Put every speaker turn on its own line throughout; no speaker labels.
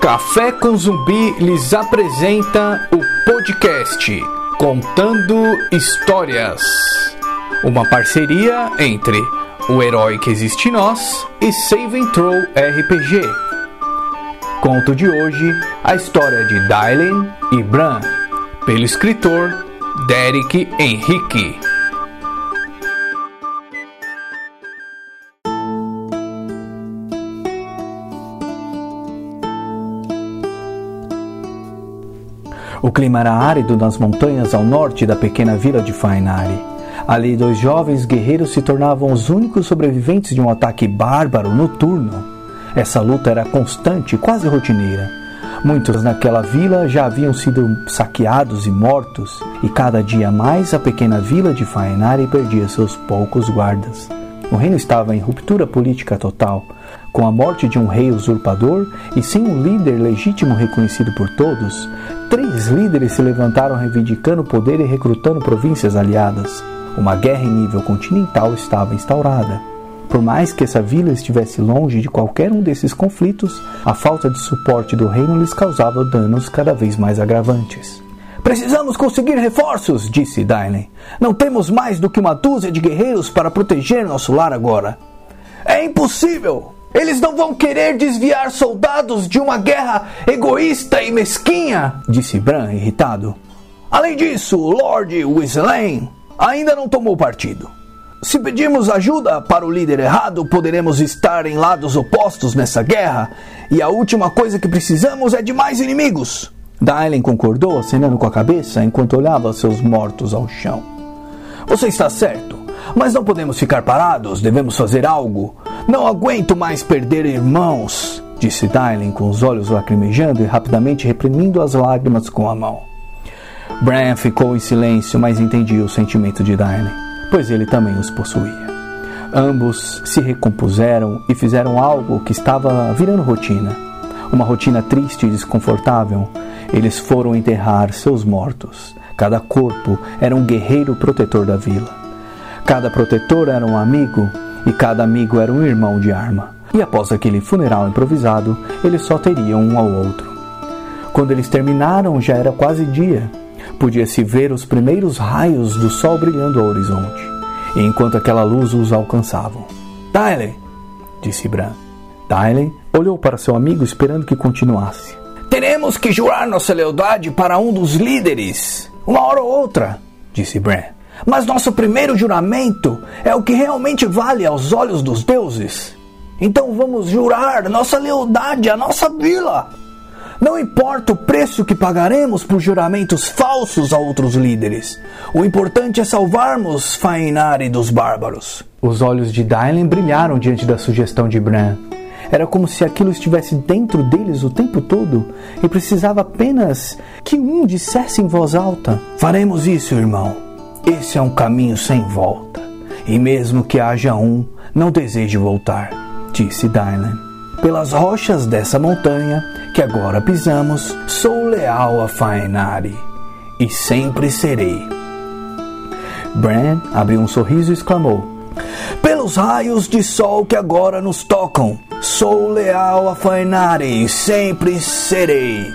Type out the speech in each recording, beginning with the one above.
Café com Zumbi lhes apresenta o podcast Contando Histórias. Uma parceria entre O Herói que Existe Nós e Save and Throw RPG. Conto de hoje a história de Dylan e Bran, pelo escritor Derek Henrique. O clima era árido nas montanhas ao norte da pequena vila de Fainari. Ali, dois jovens guerreiros se tornavam os únicos sobreviventes de um ataque bárbaro noturno. Essa luta era constante quase rotineira. Muitos naquela vila já haviam sido saqueados e mortos, e cada dia mais a pequena vila de Faenari perdia seus poucos guardas. O reino estava em ruptura política total. Com a morte de um rei usurpador e sem um líder legítimo reconhecido por todos, três líderes se levantaram reivindicando poder e recrutando províncias aliadas. Uma guerra em nível continental estava instaurada. Por mais que essa vila estivesse longe de qualquer um desses conflitos, a falta de suporte do reino lhes causava danos cada vez mais agravantes. Precisamos conseguir reforços, disse Dylan. Não temos mais do que uma dúzia de guerreiros para proteger nosso lar agora. É impossível! Eles não vão querer desviar soldados de uma guerra egoísta e mesquinha, disse Bran, irritado. Além disso, Lord Weasley ainda não tomou partido. Se pedirmos ajuda para o líder errado, poderemos estar em lados opostos nessa guerra, e a última coisa que precisamos é de mais inimigos. Dylan concordou, acenando com a cabeça enquanto olhava seus mortos ao chão. Você está certo, mas não podemos ficar parados, devemos fazer algo. Não aguento mais perder irmãos, disse Dylan com os olhos lacrimejando e rapidamente reprimindo as lágrimas com a mão. Bran ficou em silêncio, mas entendia o sentimento de Dylan pois ele também os possuía. Ambos se recompuseram e fizeram algo que estava virando rotina. Uma rotina triste e desconfortável. Eles foram enterrar seus mortos. Cada corpo era um guerreiro protetor da vila. Cada protetor era um amigo e cada amigo era um irmão de arma. E após aquele funeral improvisado, eles só teriam um ao outro. Quando eles terminaram, já era quase dia podia-se ver os primeiros raios do sol brilhando ao horizonte, enquanto aquela luz os alcançava. Tyler, disse Bran. Tyler olhou para seu amigo esperando que continuasse. Teremos que jurar nossa lealdade para um dos líderes, uma hora ou outra, disse Bran. Mas nosso primeiro juramento é o que realmente vale aos olhos dos deuses. Então vamos jurar nossa lealdade à nossa vila. Não importa o preço que pagaremos por juramentos falsos a outros líderes. O importante é salvarmos Fainari dos bárbaros. Os olhos de Dylan brilharam diante da sugestão de Bran. Era como se aquilo estivesse dentro deles o tempo todo e precisava apenas que um dissesse em voz alta: Faremos isso, irmão. Esse é um caminho sem volta. E mesmo que haja um, não deseje voltar, disse Dylan. Pelas rochas dessa montanha que agora pisamos, sou leal a Faenari e sempre serei. Bran abriu um sorriso e exclamou: Pelos raios de sol que agora nos tocam, sou leal a Faenari e sempre serei.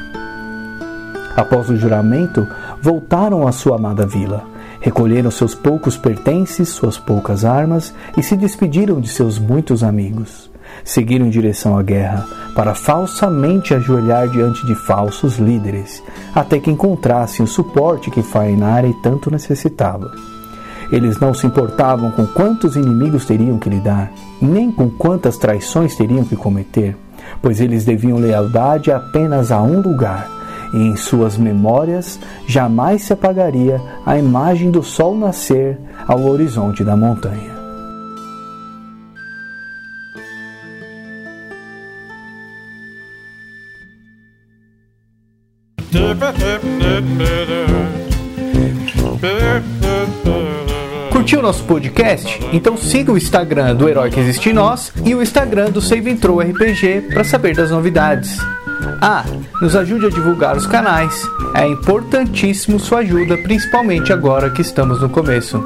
Após o juramento, voltaram à sua amada vila. Recolheram seus poucos pertences, suas poucas armas e se despediram de seus muitos amigos seguiram em direção à guerra para falsamente ajoelhar diante de falsos líderes, até que encontrassem o suporte que Fainari tanto necessitava. Eles não se importavam com quantos inimigos teriam que lidar, nem com quantas traições teriam que cometer, pois eles deviam lealdade apenas a um lugar, e em suas memórias jamais se apagaria a imagem do sol nascer ao horizonte da montanha. Curtiu nosso podcast? Então siga o Instagram do Herói que Existe em Nós e o Instagram do Save Intro RPG para saber das novidades. Ah, nos ajude a divulgar os canais. É importantíssimo sua ajuda, principalmente agora que estamos no começo.